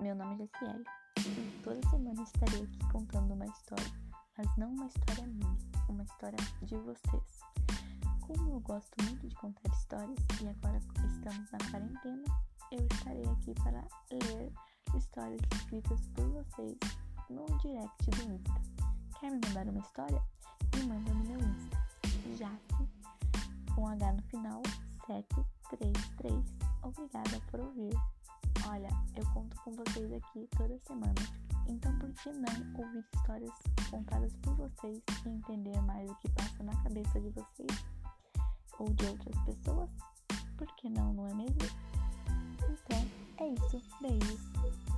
Meu nome é Jaciele e toda semana estarei aqui contando uma história, mas não uma história minha, uma história de vocês. Como eu gosto muito de contar histórias e agora estamos na quarentena, eu estarei aqui para ler histórias escritas por vocês no direct do Insta. Quer me mandar uma história? Me manda no meu Insta, Jace, com H no final, 733. Obrigada por ouvir. Olha, eu com vocês aqui toda semana. Então, por que não ouvir histórias contadas por vocês e entender mais o que passa na cabeça de vocês ou de outras pessoas? Por que não, não é mesmo? Então, é isso. Beijos.